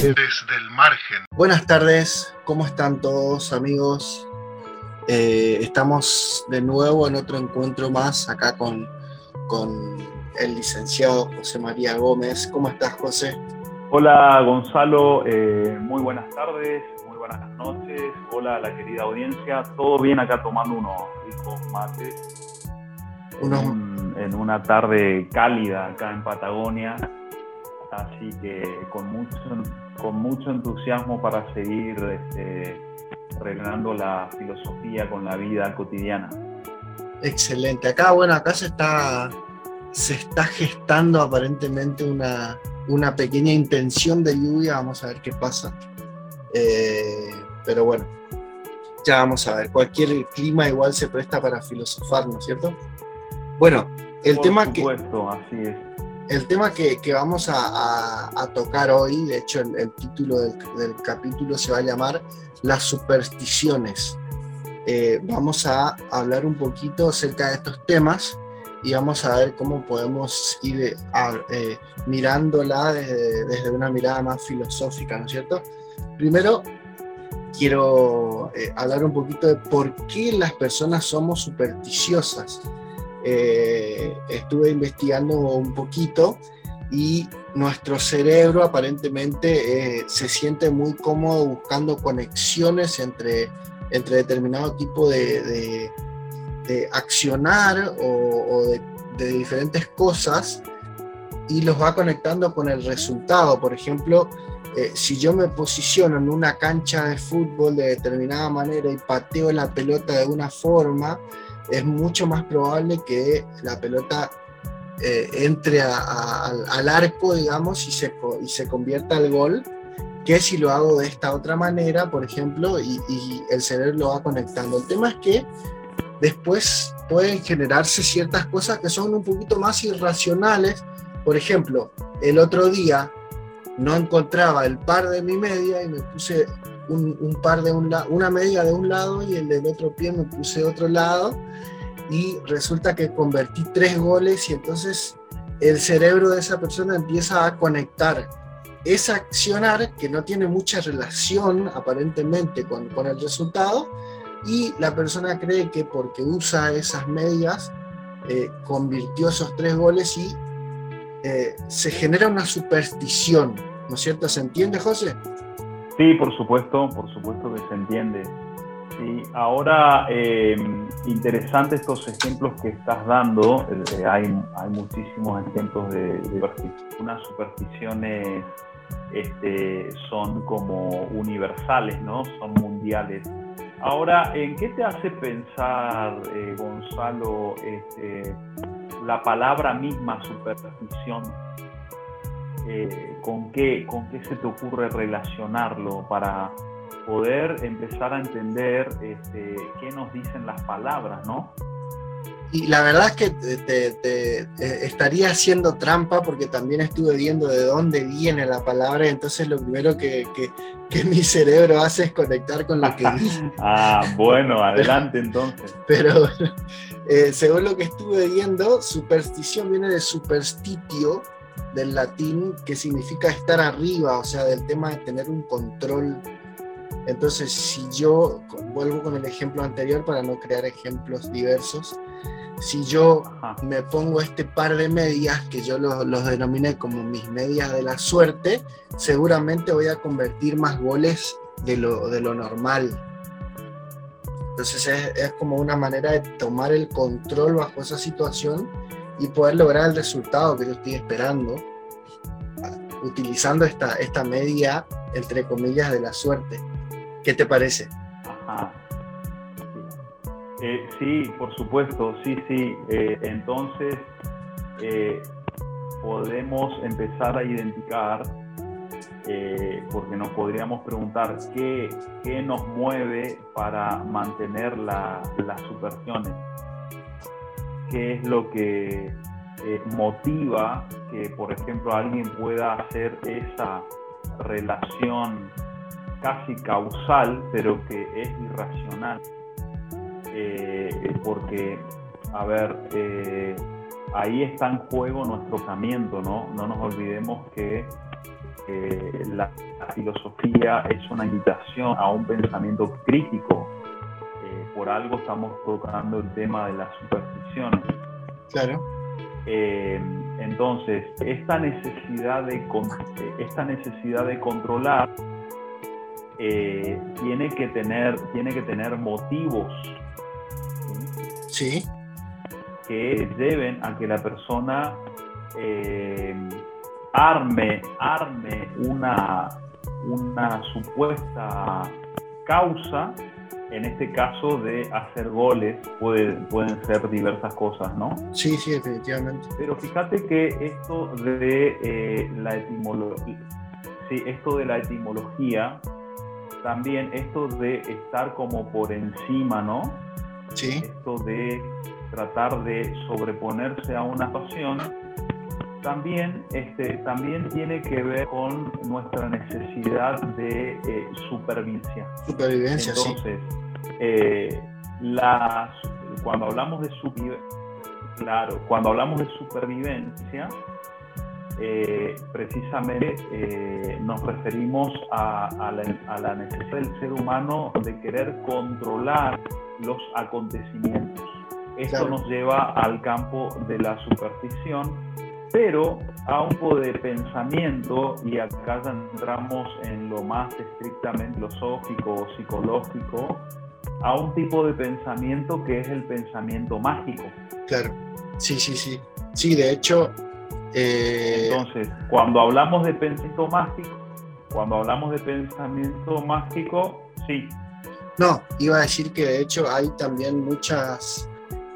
Desde el margen. Buenas tardes, ¿cómo están todos amigos? Eh, estamos de nuevo en otro encuentro más acá con, con el licenciado José María Gómez. ¿Cómo estás, José? Hola, Gonzalo. Eh, muy buenas tardes, muy buenas noches. Hola a la querida audiencia. Todo bien acá tomando unos ricos mates. En, en una tarde cálida acá en Patagonia. Así que con mucho, con mucho entusiasmo para seguir este, arreglando la filosofía con la vida cotidiana. Excelente. Acá, bueno, acá se está, se está gestando aparentemente una, una pequeña intención de lluvia. Vamos a ver qué pasa. Eh, pero bueno, ya vamos a ver. Cualquier clima igual se presta para filosofar, ¿no es cierto? Bueno, el Por tema supuesto, así es. El tema que, que vamos a, a- a tocar hoy, de hecho el, el título del, del capítulo se va a llamar Las supersticiones. Eh, vamos a hablar un poquito acerca de estos temas y vamos a ver cómo podemos ir eh, a- eh, mirándola desde, desde una mirada más filosófica, ¿no es cierto? Primero, quiero eh, hablar un poquito de por qué las personas somos supersticiosas eh, estuve investigando un poquito y nuestro cerebro aparentemente eh, se siente muy cómodo buscando conexiones entre, entre determinado tipo de, de- accionar o, de diferentes cosas y los va conectando con el resultado. Por ejemplo, eh, si yo me posiciono en una cancha de fútbol de determinada manera y pateo la pelota de una forma, es mucho más probable que la pelota eh, entre al, arco, digamos, y se, y se convierta al gol, que si lo hago de esta otra manera, por ejemplo, y, y el cerebro lo va conectando. El tema es que después pueden generarse ciertas cosas que son un poquito más irracionales. Por ejemplo, el otro día no encontraba el par de mi media y me puse un, par de una media de un lado y el del otro pie me puse otro lado. Y resulta que convertí tres goles y entonces el cerebro de esa persona empieza a conectar. Esa accionar que no tiene mucha relación aparentemente con, con el resultado y la persona cree que porque usa esas medias eh, convirtió esos tres goles y eh, se genera una superstición, ¿no es cierto? ¿Se entiende, José? Sí, por supuesto, por supuesto que se entiende. Sí, ahora, eh, interesante estos ejemplos que estás dando. eh, hay, hay muchísimos ejemplos de, de unas supersticiones este, son como universales, ¿no? Son mundiales. Ahora, ¿en qué te hace pensar, eh, Gonzalo, este, la palabra misma superstición? Eh, ¿con, qué, ¿Con qué se te ocurre relacionarlo para poder empezar a entender este, qué nos dicen las palabras, ¿no? Y la verdad es que te, te- te- eh, estaría haciendo trampa porque también estuve viendo de dónde viene la palabra, y entonces lo primero que, que- que mi cerebro hace es conectar con lo que vi. Ah, bueno, adelante entonces. Pero eh, según lo que estuve viendo, superstición viene de superstitio, del latín, que significa estar arriba, o sea, del tema de tener un control. Entonces, si yo, vuelvo con el ejemplo anterior para no crear ejemplos diversos, si yo me pongo este par de medias, que yo los, los denominé como mis medias de la suerte, seguramente voy a convertir más goles de lo, de lo normal. Entonces es, es como una manera de tomar el control bajo esa situación y poder lograr el resultado que yo estoy esperando, utilizando esta, esta media, entre comillas, de la suerte. ¿Qué te parece? Eh, sí, por supuesto, sí, sí. Eh, entonces, eh, podemos empezar a identificar, porque nos podríamos preguntar qué, qué nos mueve para mantener la- las supersticiones, qué es lo que eh, motiva que, por ejemplo, alguien pueda hacer esa relación casi causal, pero que es irracional eh, porque, a ver, eh, ahí está en juego nuestro pensamiento, ¿no? No nos olvidemos que la, filosofía es una invitación a un pensamiento crítico. Por algo estamos tocando el tema de las supersticiones. Claro. entonces, esta necesidad de, esta necesidad de controlar eh, tiene, que tener, tiene que tener motivos. ¿sí? Que lleven a que la persona eh, arme, arme una, una supuesta causa, en este caso de hacer goles, pueden ser diversas cosas, ¿no? Sí, sí, definitivamente. Pero fíjate que esto de eh, la etimología, sí, esto de la etimología también esto de estar como por encima, ¿no? Sí. Esto de tratar de sobreponerse a una pasión, también, este, también tiene que ver con nuestra necesidad de eh, supervivencia. Supervivencia, Entonces, eh, cuando hablamos de claro, cuando hablamos de supervivencia, eh, precisamente eh, nos referimos a, la, necesidad del ser humano de querer controlar los acontecimientos. Esto nos lleva al campo de la superstición, pero a un tipo de pensamiento, y acá ya entramos en lo más estrictamente filosófico o psicológico, a un tipo de pensamiento que es el pensamiento mágico. Claro, sí, sí, sí. Sí, de hecho, eh, Entonces, cuando hablamos de pensamiento mágico, cuando hablamos de pensamiento mágico, sí. No, iba a decir que de hecho hay también muchas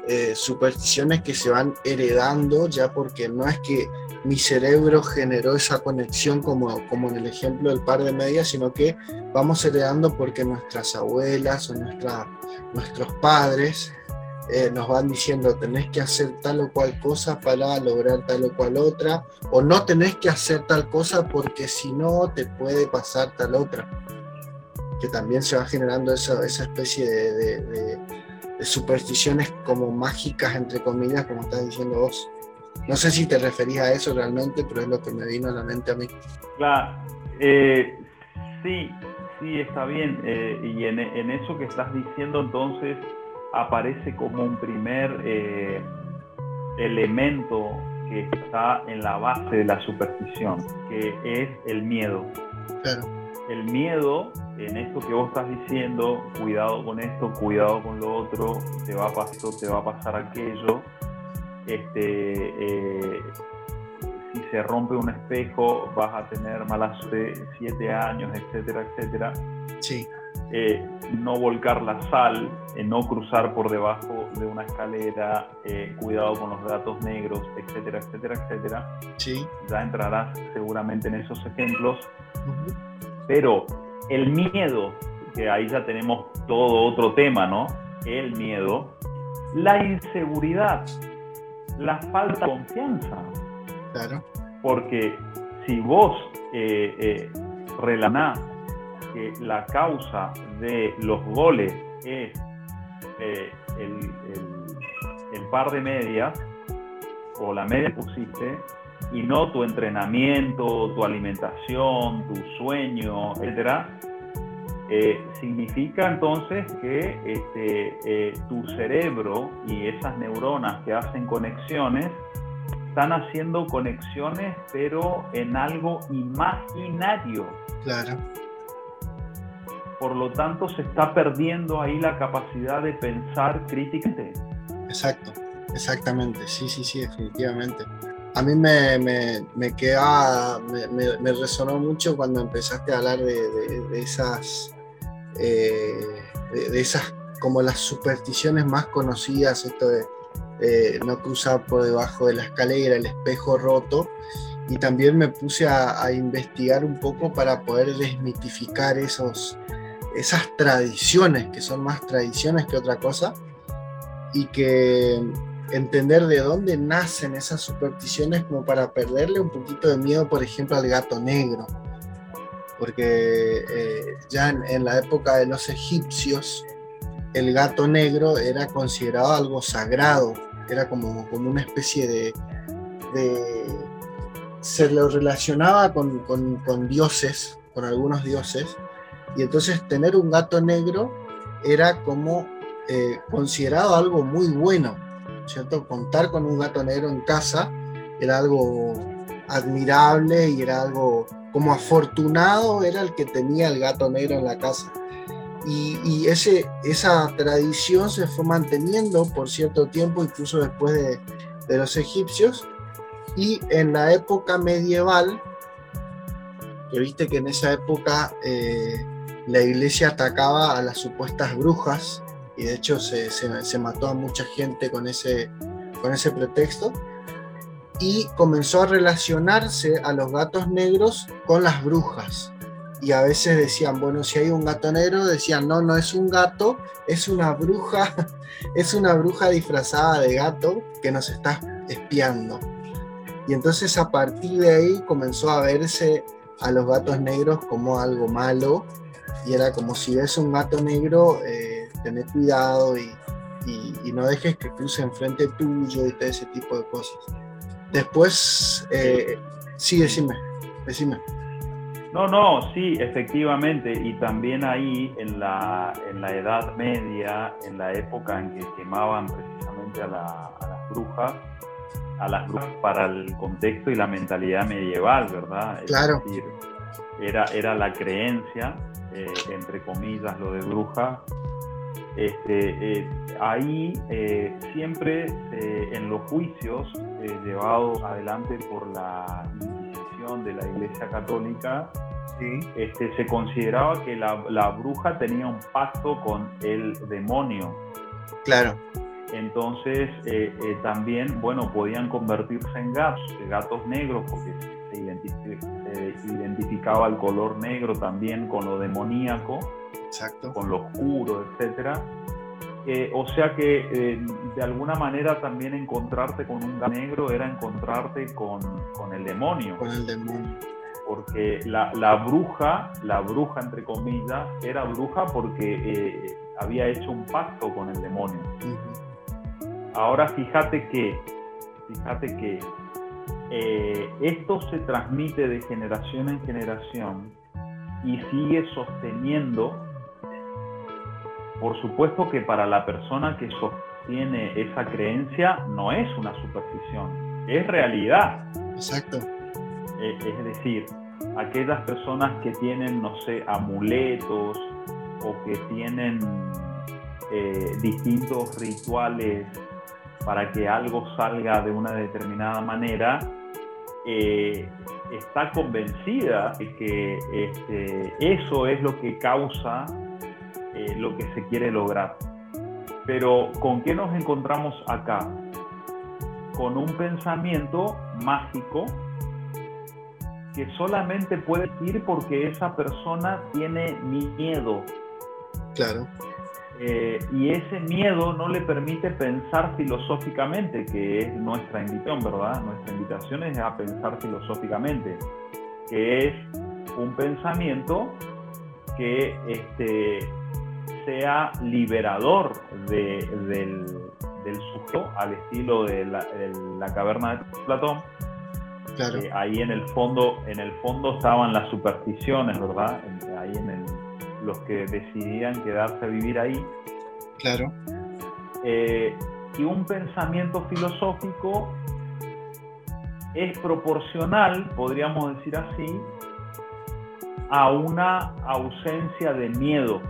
eh, supersticiones que se van heredando ya porque no es que mi cerebro generó esa conexión como, como en el ejemplo del par de medias, sino que vamos heredando porque nuestras abuelas o nuestra, nuestros padres eh, nos van diciendo tenés que hacer tal o cual cosa para lograr tal o cual otra, o no tenés que hacer tal cosa porque si no te puede pasar tal otra. Que también se va generando esa, esa especie de, supersticiones como mágicas, entre comillas, como estás diciendo vos. No sé si te referís a eso realmente, pero es lo que me vino a la mente a mí. Claro, eh, sí, sí, está bien. Eh, y en, en, eso que estás diciendo, entonces, aparece como un primer eh, elemento que está en la base de la superstición, que es el miedo. El miedo, en esto que vos estás diciendo, cuidado con esto, cuidado con lo otro, te va a pasar, te va a pasar aquello, este, eh, si se rompe un espejo vas a tener malas siete años, etcétera, etcétera. Sí. Eh, no volcar la sal, eh, no cruzar por debajo de una escalera, eh, cuidado con los gatos negros, etcétera, etcétera, etcétera. Sí. Ya entrarás seguramente en esos ejemplos. Pero el miedo, que ahí ya tenemos todo otro tema, ¿no? El miedo, la inseguridad, la falta de confianza. Claro. Porque si vos eh, que la causa de los goles es eh, el, par de medias o la media que pusiste y no tu entrenamiento, tu alimentación, tu sueño, etcétera, eh, significa entonces que este, eh, tu cerebro y esas neuronas que hacen conexiones están haciendo conexiones pero en algo imaginario. Claro. Por lo tanto, se está perdiendo ahí la capacidad de pensar críticamente. Exacto, exactamente, sí, sí, sí, definitivamente. A mí me, me, me queda, me, me, resonó mucho cuando empezaste a hablar de, de, esas, eh, de, esas, como las supersticiones más conocidas, esto de no cruzar por debajo de la escalera, el espejo roto, y también me puse a, a investigar un poco para poder desmitificar esos, esas tradiciones, que son más tradiciones que otra cosa, y que entender de dónde nacen esas supersticiones como para perderle un poquito de miedo, por ejemplo, al gato negro. Porque eh, ya en, la época de los egipcios, el gato negro era considerado algo sagrado, era como, como una especie de, se lo relacionaba con, con, dioses, con algunos dioses, y entonces tener un gato negro era como eh, considerado algo muy bueno, ¿cierto? Contar con un gato negro en casa era algo admirable y era algo como afortunado era el que tenía el gato negro en la casa. Y, ese, esa tradición se fue manteniendo por cierto tiempo, incluso después de, de los egipcios. Y en la época medieval, que viste que en esa época eh, la iglesia atacaba a las supuestas brujas, y de hecho se, se, mató a mucha gente con ese, con ese pretexto y comenzó a relacionarse a los gatos negros con las brujas. Y a veces decían, bueno, si hay un gato negro, decían, no, no es un gato, es una bruja, es una bruja disfrazada de gato que nos está espiando. Y entonces a partir de ahí comenzó a verse a los gatos negros como algo malo. Y era como si ves un gato negro, eh, tener cuidado y, y, no dejes que cruce enfrente tuyo y todo ese tipo de cosas. Después, eh, sí, decime, decime. No, no, sí, efectivamente, y también ahí en la, en la Edad Media, en la época en que quemaban precisamente a, las brujas, a las brujas para el contexto y la mentalidad medieval, ¿verdad? claro. era, era la creencia, eh, entre comillas, lo de bruja, este, eh, ahí eh, siempre eh, en los juicios llevados adelante por la Inquisición de la Iglesia Católica, este, se consideraba que la, bruja tenía un pacto con el demonio. Claro. Entonces también, bueno, podían convertirse en gatos, gatos negros, porque se, identificaba el color negro también con lo demoníaco con lo oscuro, etc. Eh, o sea que eh, de alguna manera también encontrarte con un negro era encontrarte con, con, el demonio. Con el demonio. Porque la, la, bruja, la bruja entre comillas, era bruja porque eh, había hecho un pacto con el demonio. Ahora fíjate que, fíjate que esto se transmite de generación en generación y sigue sosteniendo por supuesto que para la persona que sostiene esa creencia no es una superstición, es realidad. Exacto. Eh, es decir, aquellas personas que tienen, no sé, amuletos o que tienen eh, distintos rituales para que algo salga de una determinada manera, eh, está convencida de que este, eso es lo que causa eh, lo que se quiere lograr. Pero ¿con qué nos encontramos acá? Con un pensamiento mágico que solamente puede ir porque esa persona tiene miedo. Claro. Eh, y ese miedo no le permite pensar filosóficamente, que es nuestra invitación, ¿verdad? Nuestra invitación es a pensar filosóficamente, que es un pensamiento que este, sea liberador del, del sujeto al estilo de la, caverna de Platón. Eh, ahí en el fondo, en el fondo estaban las supersticiones, ¿verdad? Ahí en el, los que decidían quedarse a vivir ahí. Claro. Eh, y un pensamiento filosófico es proporcional, podríamos decir así, a una ausencia de miedo.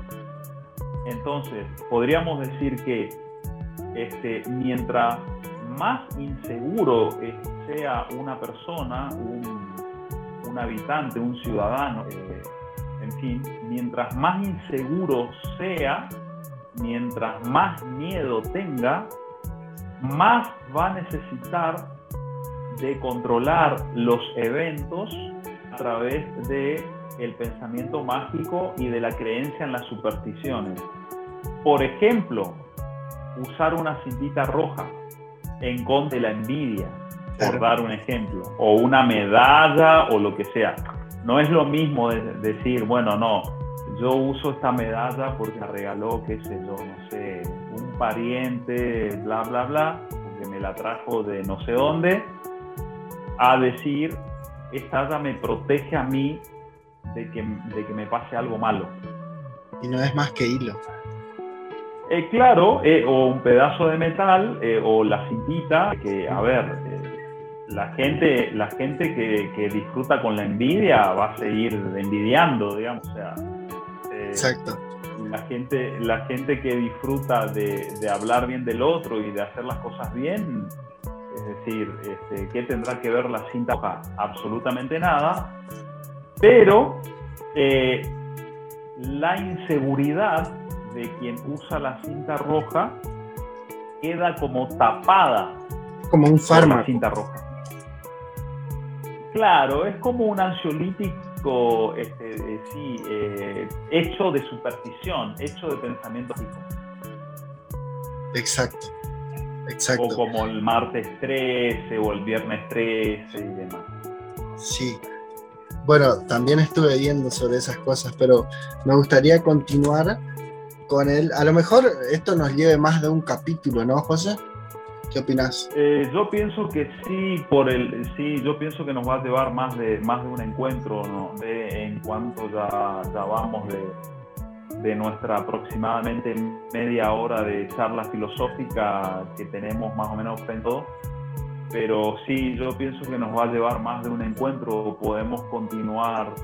Entonces, podríamos decir que este, mientras más inseguro sea una persona, un, habitante, un ciudadano, eh, en fin, mientras más inseguro sea, mientras más miedo tenga, más va a necesitar de controlar los eventos a través de el pensamiento mágico y de la creencia en las supersticiones. Por ejemplo, usar una cintita roja en contra de la envidia, por dar un ejemplo, o una medalla o lo que sea. No es lo mismo decir, bueno, no, yo uso esta medalla porque me regaló, qué sé yo, no sé, un pariente, bla, bla, bla, porque me la trajo de no sé dónde, a decir, esta medalla me protege a mí de que, de que me pase algo malo. Y no es más que hilo. Eh, claro, eh, o un pedazo de metal, eh, o la cintita, que, a ver, la gente, la gente que, disfruta con la envidia va a seguir envidiando, digamos, o sea. Exacto. La gente, la gente que disfruta de, hablar bien del otro y de hacer las cosas bien, es decir, este, ¿qué tendrá que ver la cinta? Absolutamente nada, pero la inseguridad de quien usa la cinta roja queda como tapada. Como un fármaco. cinta roja. Claro, es como un ansiolítico este, sí, eh, hecho de superstición, hecho de pensamiento fijo. Exacto. Exacto. O como el martes 13 o el viernes 13 y demás. Sí. Bueno, también estuve viendo sobre esas cosas, pero me gustaría continuar con él. A lo mejor esto nos lleve más de un capítulo, ¿no, José? ¿Qué opinas? Eh, yo pienso que sí, por el, sí, yo pienso que nos va a llevar más de, más de un encuentro, ¿no? de, en cuanto ya, ya vamos de, de nuestra aproximadamente media hora de charla filosófica que tenemos más o menos pensado. Pero sí, yo pienso que nos va a llevar más de un encuentro, podemos continuar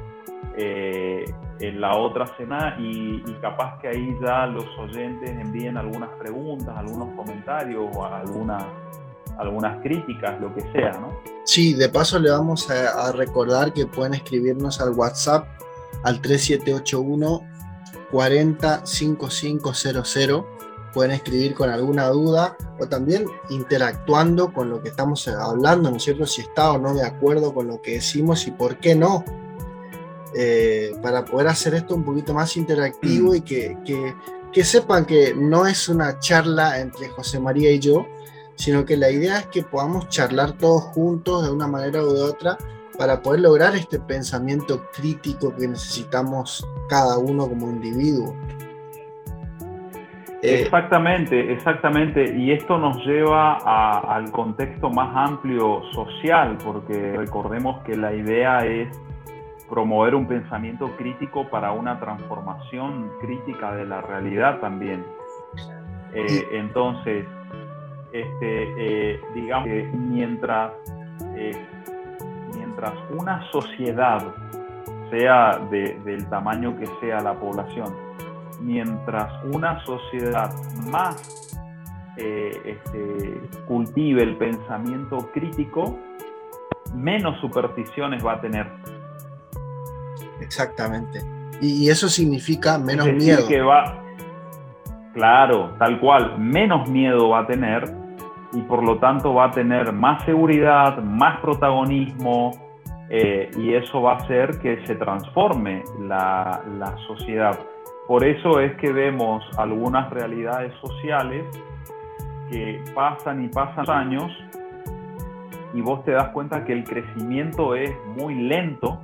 eh, en la otra semana y, capaz que ahí ya los oyentes envíen algunas preguntas, algunos comentarios o algunas, algunas críticas, lo que sea, ¿no? Sí, de paso le vamos a, recordar que pueden escribirnos al WhatsApp al 3781 405500 pueden escribir con alguna duda o también interactuando con lo que estamos hablando, ¿no es cierto? Si está o no de acuerdo con lo que decimos y por qué no eh, para poder hacer esto un poquito más interactivo y que, que, sepan que no es una charla entre José María y yo, sino que la idea es que podamos charlar todos juntos de una manera u de otra para poder lograr este pensamiento crítico que necesitamos cada uno como individuo. Eh, exactamente, exactamente. Y esto nos lleva al contexto más amplio social, porque recordemos que la idea es promover un pensamiento crítico para una transformación crítica de la realidad también. Eh, entonces, este, eh, digamos que mientras, mientras una sociedad, sea del tamaño que sea la población, mientras una sociedad más este, cultive el pensamiento crítico, menos supersticiones va a tener Exactamente. Y, eso significa menos miedo. Que va, claro, tal cual, menos miedo va a tener y por lo tanto va a tener más seguridad, más protagonismo eh, y eso va a hacer que se transforme la, la sociedad. Por eso es que vemos algunas realidades sociales que pasan y pasan años y vos te das cuenta que el crecimiento es muy lento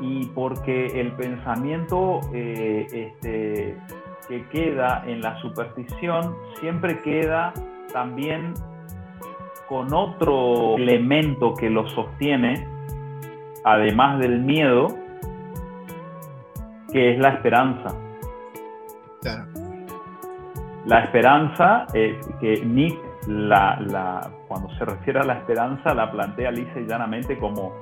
y porque el pensamiento eh, este, que queda en la superstición siempre queda también con otro elemento que lo sostiene, además del miedo, que es la esperanza. La esperanza, eh, que Nick, la, cuando se refiere a la esperanza, la plantea lisa y llanamente como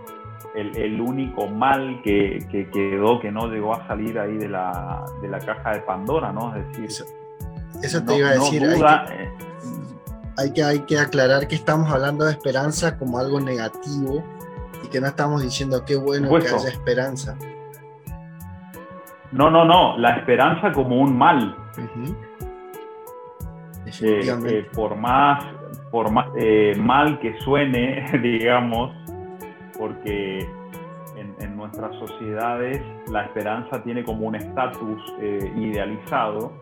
el, único mal que, quedó, que no llegó a salir ahí de la, de la caja de Pandora, ¿no? Es decir, eso, te iba a decir. Eh, hay, que, hay, que, aclarar que estamos hablando de esperanza como algo negativo y que no estamos diciendo qué bueno que haya esperanza. No, no, no, la esperanza como un mal. Eh, eh, por más, por más mal que suene, digamos, porque en, nuestras sociedades la esperanza tiene como un estatus eh, idealizado,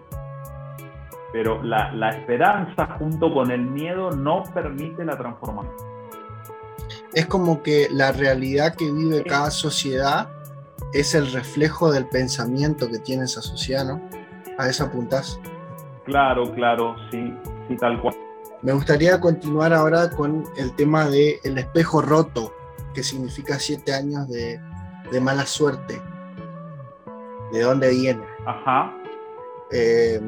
pero la, la, esperanza junto con el miedo no permite la transformación. Es como que la realidad que vive cada sociedad es el reflejo del pensamiento que tiene esa sociedad, ¿no? A eso apuntás. Claro, claro, sí, sí, tal cual. Me gustaría continuar ahora con el tema del el espejo roto, que significa siete años de, de mala suerte. ¿De dónde viene? Ajá. Eh,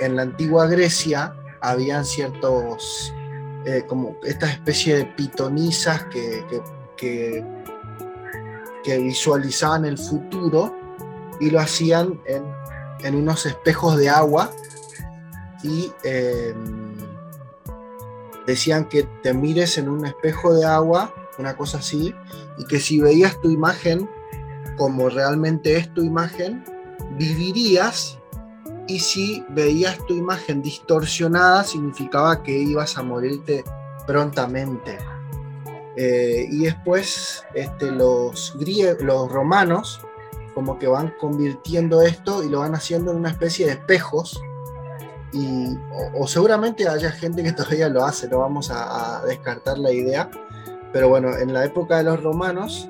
en la antigua Grecia habían ciertos, eh, como esta especie de pitonisas que, que, que, que visualizaban el futuro y lo hacían en, en unos espejos de agua y eh, decían que te mires en un espejo de agua, una cosa así, y que si veías tu imagen como realmente es tu imagen, vivirías y si veías tu imagen distorsionada significaba que ibas a morirte prontamente. Eh, y después este, los, griegos, los romanos como que van convirtiendo esto y lo van haciendo en una especie de espejos. Y, o, seguramente haya gente que todavía lo hace, no vamos a, a, descartar la idea, pero bueno, en la época de los romanos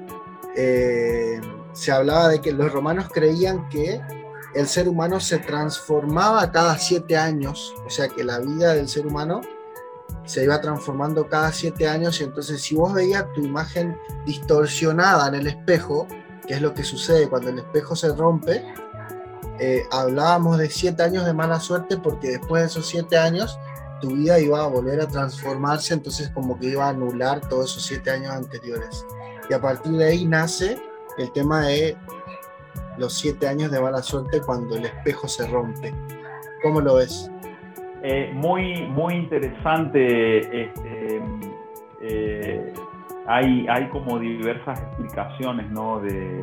eh, se hablaba de que los romanos creían que el ser humano se transformaba cada siete años, o sea que la vida del ser humano se iba transformando cada siete años y entonces si vos veías tu imagen distorsionada en el espejo, que es lo que sucede cuando el espejo se rompe, eh, hablábamos de siete años de mala suerte porque después de esos siete años tu vida iba a volver a transformarse, entonces como que iba a anular todos esos siete años anteriores. Y a partir de ahí nace el tema de los siete años de mala suerte cuando el espejo se rompe. ¿Cómo lo ves? Eh, muy, muy interesante. Este, eh, hay, hay como diversas explicaciones ¿no? de,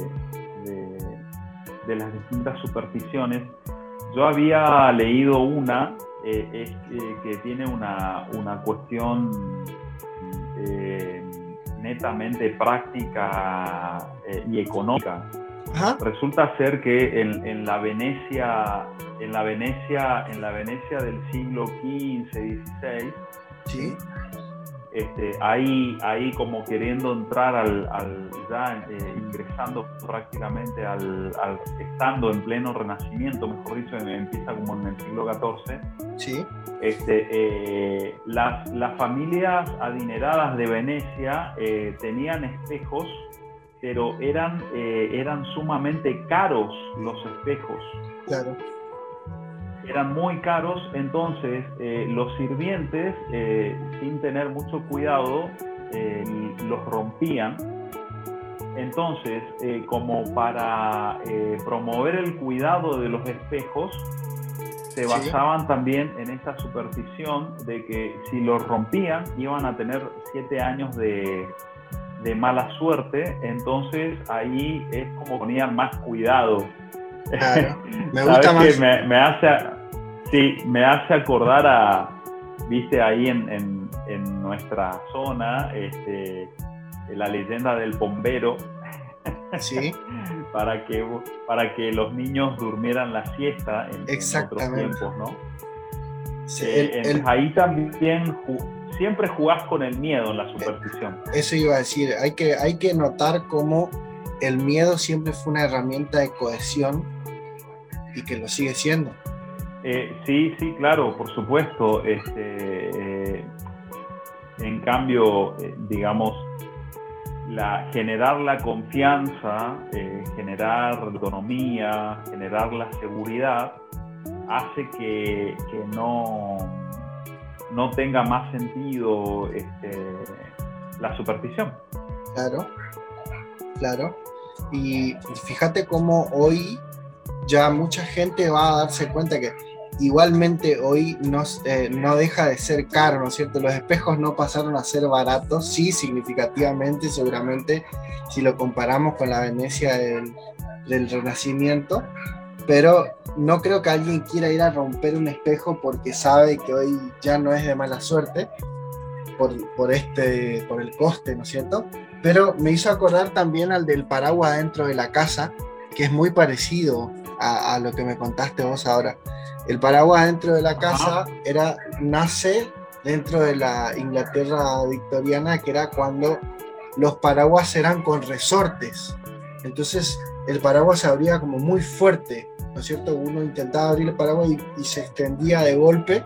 de, las distintas supersticiones. Yo había leído una eh, es, que tiene una, una cuestión netamente práctica y económica. Ajá. Resulta ser que en, en, la Venecia, en la Venecia, en la Venecia del siglo XV, XVI, ¿Sí? este, ahí, ahí como queriendo entrar al, al ya eh, ingresando prácticamente al, al, estando en pleno renacimiento, mejor dicho, empieza como en el siglo XIV. Sí. Este, eh, las, las, familias adineradas de Venecia eh, tenían espejos pero eran, eh, eran sumamente caros los espejos. Claro. Eran muy caros, entonces eh, los sirvientes, eh, sin tener mucho cuidado, los rompían. Entonces, como para promover el cuidado de los espejos, se basaban sí. también en esta superstición de que si los rompían iban a tener siete años de, de mala suerte, entonces ahí es como ponían más cuidado. Claro, me gusta más. Me, me, hace, sí, me hace acordar a, viste, ahí en, en, en nuestra zona, este, la leyenda del bombero. Sí. para, que, para que los niños durmieran la siesta en, en otros tiempos, ¿no? Sí, eh, el, el... Ahí también siempre jugás con el miedo en la superstición. Eso iba a decir, hay que, hay que notar cómo el miedo siempre fue una herramienta de cohesión y que lo sigue siendo. Eh, sí, sí, claro, por supuesto. Este, eh, en cambio, eh, digamos, la, generar la confianza, generar autonomía, generar la seguridad, hace que, que no no tenga más sentido este, la superstición. Claro, claro. Y fíjate cómo hoy ya mucha gente va a darse cuenta que igualmente hoy no, eh, no deja de ser caro, ¿no es cierto? Los espejos no pasaron a ser baratos, sí, significativamente, seguramente, si lo comparamos con la Venecia del, del Renacimiento, pero no creo que alguien quiera ir a romper un espejo porque sabe que hoy ya no es de mala suerte por, por, este, por el coste, ¿no es cierto? Pero me hizo acordar también al del paraguas dentro de la casa, que es muy parecido a, a lo que me contaste vos ahora. El paraguas dentro de la casa era, nace dentro de la Inglaterra victoriana, que era cuando los paraguas eran con resortes. Entonces, el paraguas se abría como muy fuerte, ¿no es cierto? Uno intentaba abrir el paraguas y, se extendía de golpe.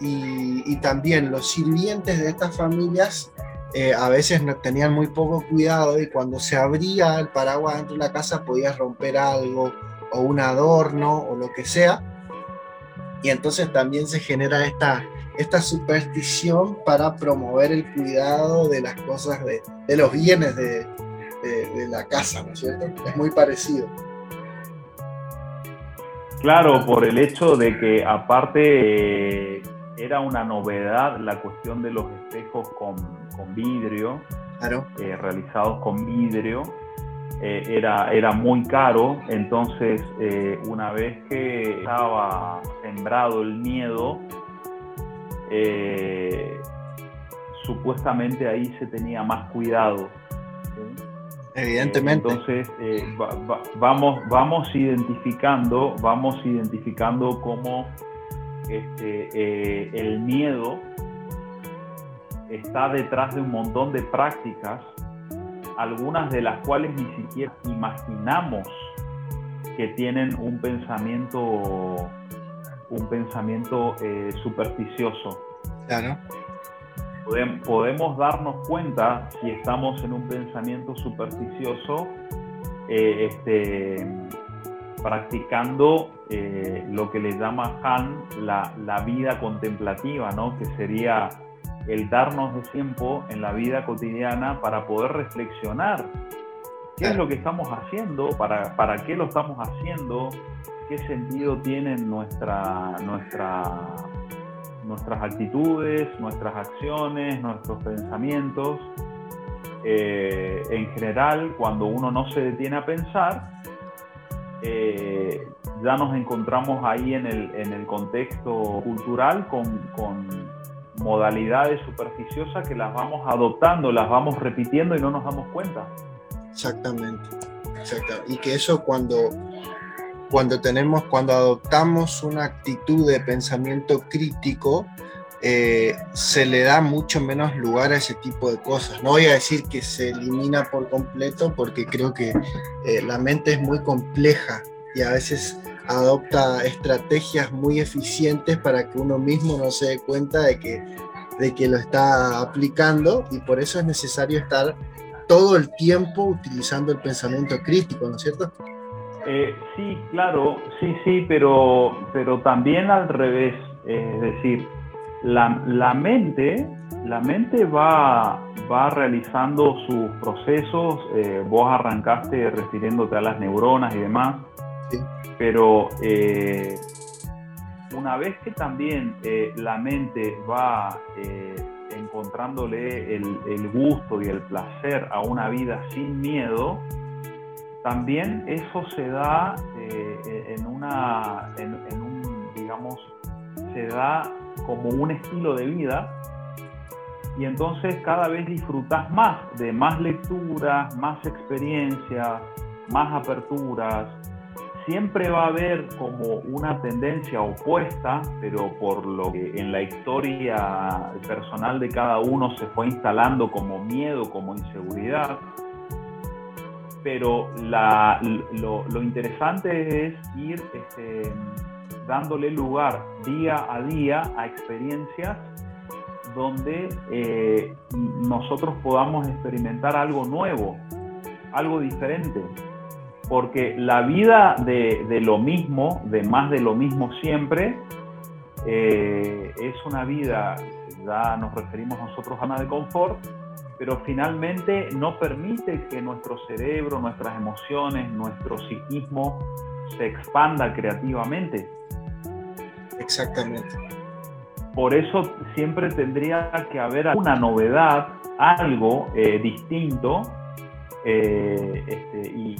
Y, también los sirvientes de estas familias eh, a veces no, tenían muy poco cuidado y cuando se abría el paraguas dentro de la casa podía romper algo o un adorno o lo que sea. Y entonces también se genera esta, esta superstición para promover el cuidado de las cosas, de los bienes de, de, la casa, ¿no es cierto? Es muy parecido. Claro, por el hecho de que aparte eh, era una novedad la cuestión de los espejos con, vidrio, claro. Eh, realizados con vidrio, eh, era, era muy caro, entonces una vez que estaba sembrado el miedo, supuestamente ahí se tenía más cuidado. Evidentemente. entonces, eh, vamos, vamos identificando, vamos identificando cómo este, eh, el miedo está detrás de un montón de prácticas, algunas de las cuales ni siquiera imaginamos que tienen un pensamiento, un pensamiento eh, supersticioso. Claro podemos darnos cuenta si estamos en un pensamiento supersticioso, eh, este, practicando eh, lo que le llama Han la, vida contemplativa, ¿no? que sería el darnos de tiempo en la vida cotidiana para poder reflexionar qué es lo que estamos haciendo, para, para qué lo estamos haciendo, qué sentido tiene nuestra, nuestra nuestras actitudes, nuestras acciones, nuestros pensamientos. Eh, en general, cuando uno no se detiene a pensar, eh, ya nos encontramos ahí en el, en el contexto cultural con, con, modalidades supersticiosas que las vamos adoptando, las vamos repitiendo y no nos damos cuenta. Exactamente, exactamente. Y que eso cuando cuando tenemos, cuando adoptamos una actitud de pensamiento crítico, eh, se le da mucho menos lugar a ese tipo de cosas. No voy a decir que se elimina por completo, porque creo que eh, la mente es muy compleja y a veces adopta estrategias muy eficientes para que uno mismo no se dé cuenta de que, de que lo está aplicando y por eso es necesario estar todo el tiempo utilizando el pensamiento crítico, ¿no es cierto? Eh, sí, claro, sí, sí, pero, pero también al revés. es decir, la, mente, la mente va, va realizando sus procesos. Eh, vos arrancaste refiriéndote a las neuronas y demás, pero eh, una vez que también la mente va encontrándole el, el gusto y el placer a una vida sin miedo, también eso se da eh, en una, digamos, se da como un estilo de vida y entonces cada vez disfrutas más de más lecturas, más experiencias, más aperturas. Siempre va a haber como una tendencia opuesta, pero por lo que en la historia personal de cada uno se fue instalando como miedo, como inseguridad pero lo, interesante es ir este, dándole lugar día a día a experiencias donde eh, nosotros podamos experimentar algo nuevo, algo diferente. Porque la vida de, lo mismo, de más de lo mismo siempre, eh, es una vida, ya nos referimos nosotros a una de confort, pero finalmente no permite que nuestro cerebro, nuestras emociones, nuestro psiquismo se expanda creativamente. Exactamente. Por eso siempre tendría que haber una novedad, algo eh, distinto, eh, este, y,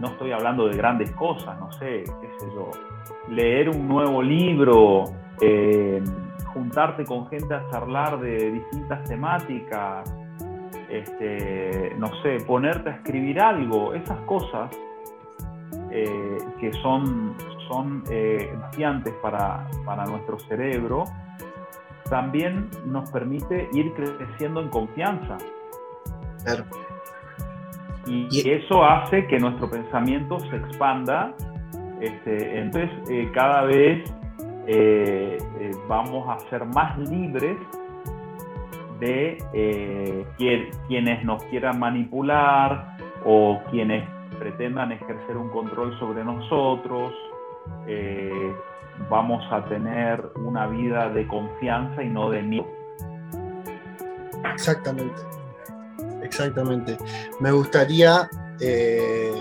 no estoy hablando de grandes cosas, no sé, qué sé yo, leer un nuevo libro, eh, juntarte con gente a charlar de distintas temáticas, este, no sé, ponerte a escribir algo, esas cosas eh, que son, son eh, para, para nuestro cerebro, también nos permite ir creciendo en confianza. Y, eso hace que nuestro pensamiento se expanda. Este, entonces, eh, cada vez eh, vamos a ser más libres de quienes nos quieran manipular o quienes pretendan ejercer un control sobre nosotros. vamos a tener una vida de confianza y no de miedo. Exactamente. Exactamente. Me gustaría eh,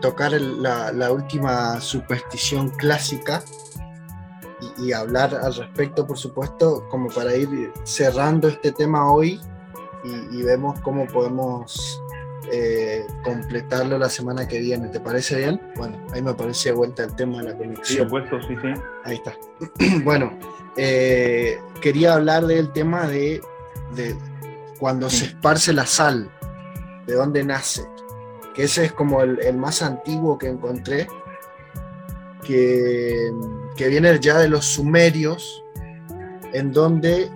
tocar la, última superstición clásica y, hablar al respecto, por supuesto, como para ir cerrando este tema hoy y, vemos cómo podemos eh, completarlo la semana que viene. ¿Te parece bien? Bueno, ahí me aparece de vuelta el tema de la conexión. Sí, sí, sí. Ahí está. bueno, eh, quería hablar del tema de cuando se esparce la sal, de dónde nace, que ese es como el, más antiguo que encontré, que, viene ya de los sumerios, en donde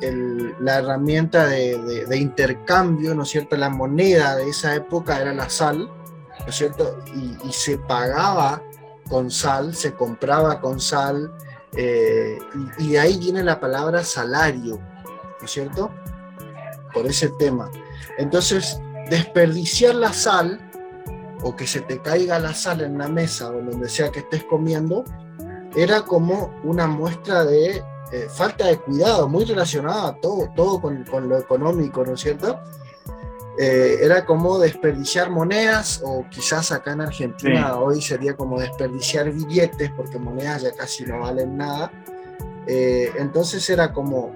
la herramienta de, intercambio, ¿no es cierto?, la moneda de esa época era la sal, ¿no es cierto?, y, se pagaba con sal, se compraba con sal, eh, y, y de ahí viene la palabra salario, ¿no es cierto? por ese tema. Entonces, desperdiciar la sal o que se te caiga la sal en la mesa o donde sea que estés comiendo, era como una muestra de eh, falta de cuidado, muy relacionada a todo, todo con, lo económico, ¿no es cierto? Eh, era como desperdiciar monedas, o quizás acá en Argentina hoy sería como desperdiciar billetes, porque monedas ya casi no valen nada. Eh, entonces era como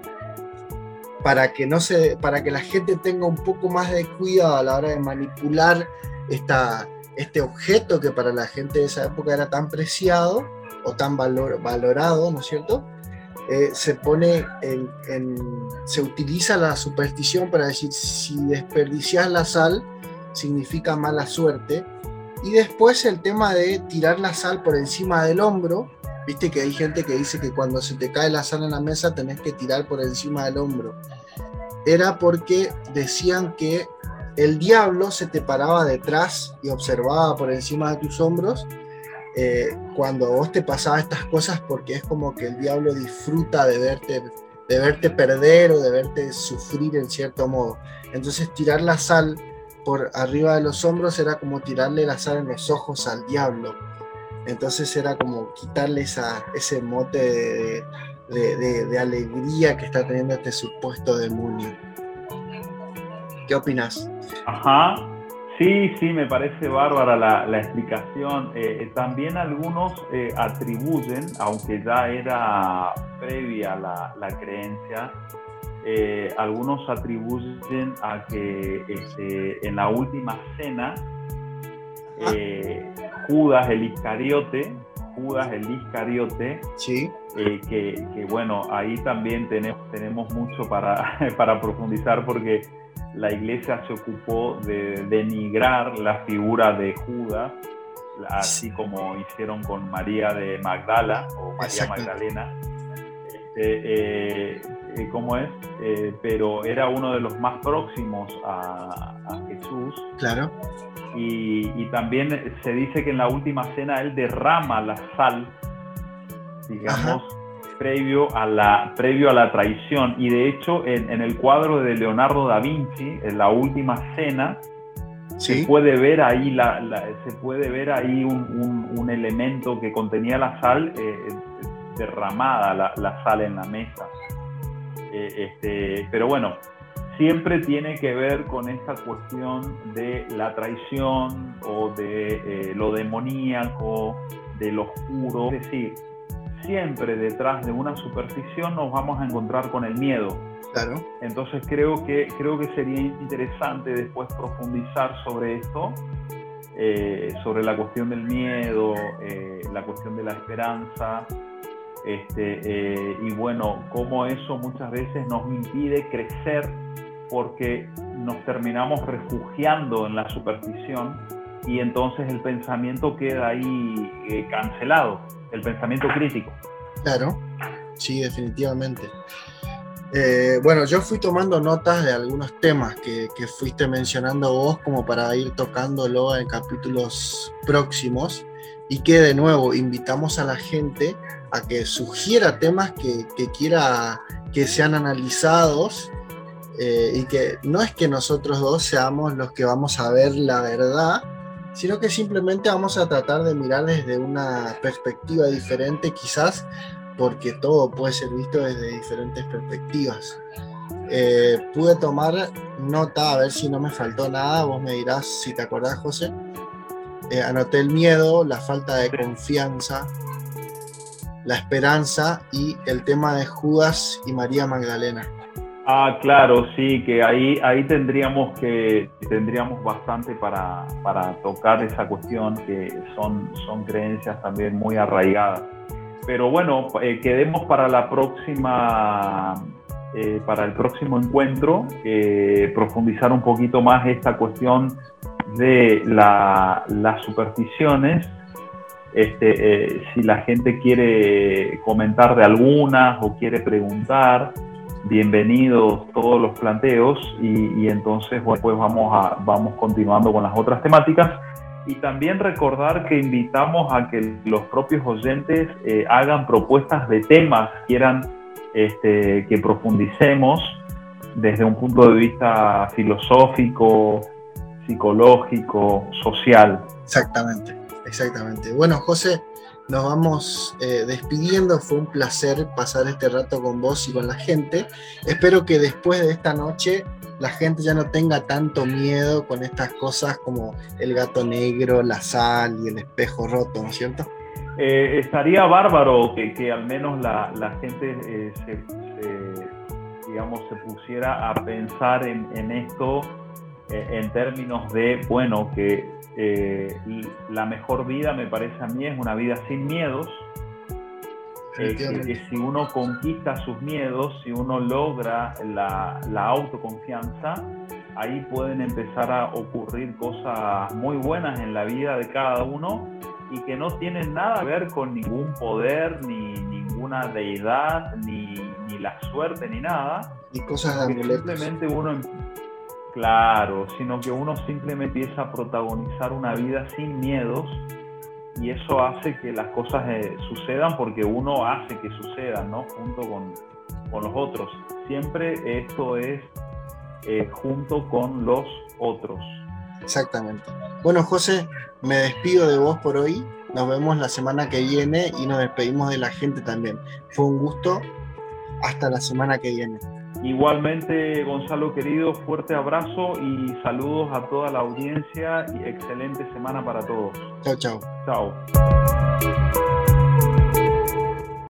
para que, no se, para que la gente tenga un poco más de cuidado a la hora de manipular esta, este objeto que para la gente de esa época era tan preciado o tan valor, valorado, ¿no es cierto? Eh, se pone en, se utiliza la superstición para decir si desperdicias la sal significa mala suerte y después el tema de tirar la sal por encima del hombro Viste que hay gente que dice que cuando se te cae la sal en la mesa tenés que tirar por encima del hombro. Era porque decían que el diablo se te paraba detrás y observaba por encima de tus hombros eh, cuando vos te pasaba estas cosas porque es como que el diablo disfruta de verte, de verte perder o de verte sufrir en cierto modo. Entonces tirar la sal por arriba de los hombros era como tirarle la sal en los ojos al diablo. Entonces era como quitarle esa, ese mote de, alegría que está teniendo este supuesto demonio. ¿Qué opinas? Ajá, sí, sí, me parece bárbara la, explicación. Eh, eh, también algunos eh, atribuyen, aunque ya era previa la, la creencia, algunos atribuyen a que este, en la última cena ah. Judas el Iscariote, Judas el Iscariote, sí. Eh, que, bueno, ahí también tenemos, tenemos mucho para, para profundizar porque la iglesia se ocupó de denigrar la figura de Judas, así como hicieron con María de Magdala o María Magdalena. Este, eh, eh, ¿Cómo es? pero era uno de los más próximos a, a Jesús. Claro y, también se dice que en la última cena él derrama la sal, digamos, previo a, la, previo a la traición. Y de hecho, en, el cuadro de Leonardo da Vinci, en la última cena, se puede ver ahí, la, se puede ver ahí un, elemento que contenía la sal eh, derramada, la, sal en la mesa. Eh, este, pero bueno, siempre tiene que ver con esta cuestión de la traición o de eh, lo demoníaco, de lo oscuro. Es decir, siempre detrás de una superstición nos vamos a encontrar con el miedo. Claro. Entonces creo que, creo que sería interesante después profundizar sobre esto, eh, sobre la cuestión del miedo, eh, la cuestión de la esperanza, este, y bueno, cómo eso muchas veces nos impide crecer porque nos terminamos refugiando en la superstición y entonces el pensamiento queda ahí eh, cancelado, el pensamiento crítico. Claro, sí, definitivamente. Eh, bueno, yo fui tomando notas de algunos temas que, que, fuiste mencionando vos como para ir tocándolo en capítulos próximos y que de nuevo invitamos a la gente a que sugiera temas que, que quiera que sean analizados eh, y que no es que nosotros dos seamos los que vamos a ver la verdad, sino que simplemente vamos a tratar de mirar desde una perspectiva diferente quizás porque todo puede ser visto desde diferentes perspectivas. Eh, pude tomar nota, a ver si no me faltó nada, vos me dirás si te acordás, José. Eh, anoté el miedo, la falta de confianza, la esperanza y el tema de Judas y María Magdalena. Ah, claro, sí, que ahí, ahí tendríamos que tendríamos bastante para, para tocar esa cuestión, que son, son creencias también muy arraigadas. Pero bueno, eh, quedemos para la próxima, eh, para el próximo encuentro, eh, profundizar un poquito más esta cuestión de la, las supersticiones. Este, si la gente quiere comentar de algunas o quiere preguntar, bienvenidos todos los planteos y, entonces pues vamos, a, vamos continuando con las otras temáticas. Y también recordar que invitamos a que los propios oyentes eh, hagan propuestas de temas, quieran este, que profundicemos desde un punto de vista filosófico, psicológico, social. Exactamente, exactamente. Bueno, José, nos vamos eh, despidiendo. Fue un placer pasar este rato con vos y con la gente. Espero que después de esta noche la gente ya no tenga tanto miedo con estas cosas como el gato negro, la sal y el espejo roto, ¿no es cierto? Eh, estaría bárbaro que, al menos la, gente eh, se, digamos, se pusiera a pensar en, esto en términos de, bueno, que la mejor vida me parece a mí es una vida sin miedos, eh, que, si uno conquista sus miedos, si uno logra la, la, autoconfianza, ahí pueden empezar a ocurrir cosas muy buenas en la vida de cada uno y que no tienen nada que ver con ningún poder, ni ninguna deidad, ni, ni la suerte, ni nada. Y cosas que simplemente uno, claro, sino que uno simplemente empieza a protagonizar una vida sin miedos y eso hace que las cosas eh, sucedan porque uno hace que sucedan, ¿no? Junto con, con los otros. Siempre esto es eh, junto con los otros. Exactamente. Bueno, José, me despido de vos por hoy. Nos vemos la semana que viene y nos despedimos de la gente también. Fue un gusto. Hasta la semana que viene. Igualmente, Gonzalo querido, fuerte abrazo y saludos a toda la audiencia y excelente semana para todos. Chao, chao. Chao.